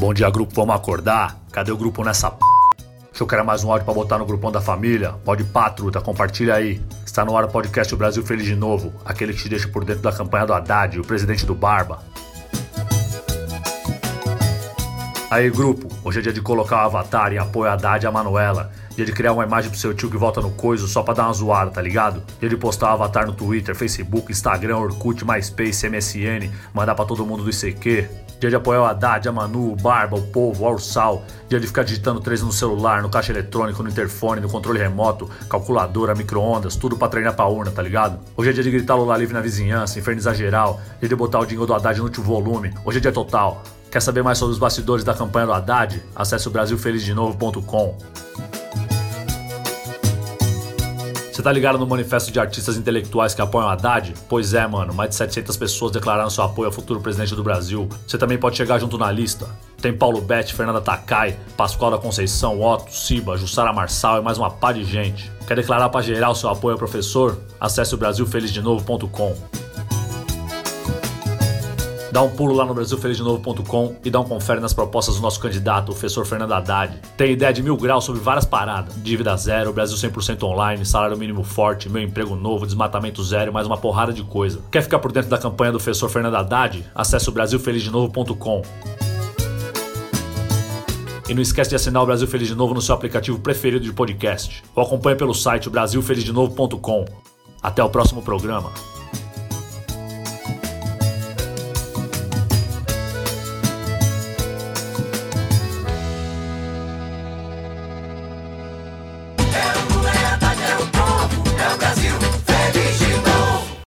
Bom dia, grupo, vamos acordar? Cadê o grupo nessa p? Achou que era mais um áudio pra botar no grupão da família? Pode pá, truta, compartilha aí. Está no ar o podcast O Brasil Feliz de Novo, aquele que te deixa por dentro da campanha do Haddad, o presidente do Barba. Aí, grupo, hoje é dia de colocar o avatar em apoio a Haddad e a Manuela. Dia de criar uma imagem pro seu tio que volta no coiso só pra dar uma zoada, tá ligado? Dia de postar o avatar no Twitter, Facebook, Instagram, Orkut, MySpace, MSN, mandar pra todo mundo do ICQ. Dia de apoiar o Haddad, a Manu, o Barba, o Povo, o Ursal. Dia de ficar digitando três no celular, no caixa eletrônico, no interfone, no controle remoto, calculadora, micro-ondas, tudo pra treinar pra urna, tá ligado? Hoje é dia de gritar Lula livre na vizinhança, infernizar geral. Dia de botar o dinheiro do Haddad no último volume. Hoje é dia total. Quer saber mais sobre os bastidores da campanha do Haddad? Acesse o brasilfelizdenovo.com. Você tá ligado no manifesto de artistas intelectuais que apoiam Haddad? Pois é, mano, mais de 700 pessoas declararam seu apoio ao futuro presidente do Brasil. Você também pode chegar junto na lista. Tem Paulo Betti, Fernanda Takai, Pascoal da Conceição, Otto, Siba, Jussara Marçal e mais uma pá de gente. Quer declarar para geral seu apoio ao professor? Acesse o brasilfelizdenovo.com. Dá um pulo lá no brasilfelizdenovo.com e dá um confere nas propostas do nosso candidato, o professor Fernando Haddad. Tem ideia de mil graus sobre várias paradas. Dívida zero, Brasil 100% online, salário mínimo forte, meu emprego novo, desmatamento zero, mais uma porrada de coisa. Quer ficar por dentro da campanha do professor Fernando Haddad? Acesse o brasilfelizdenovo.com. E não esquece de assinar o Brasil Feliz de Novo no seu aplicativo preferido de podcast. Ou acompanhe pelo site brasilfelizdenovo.com. Até o próximo programa.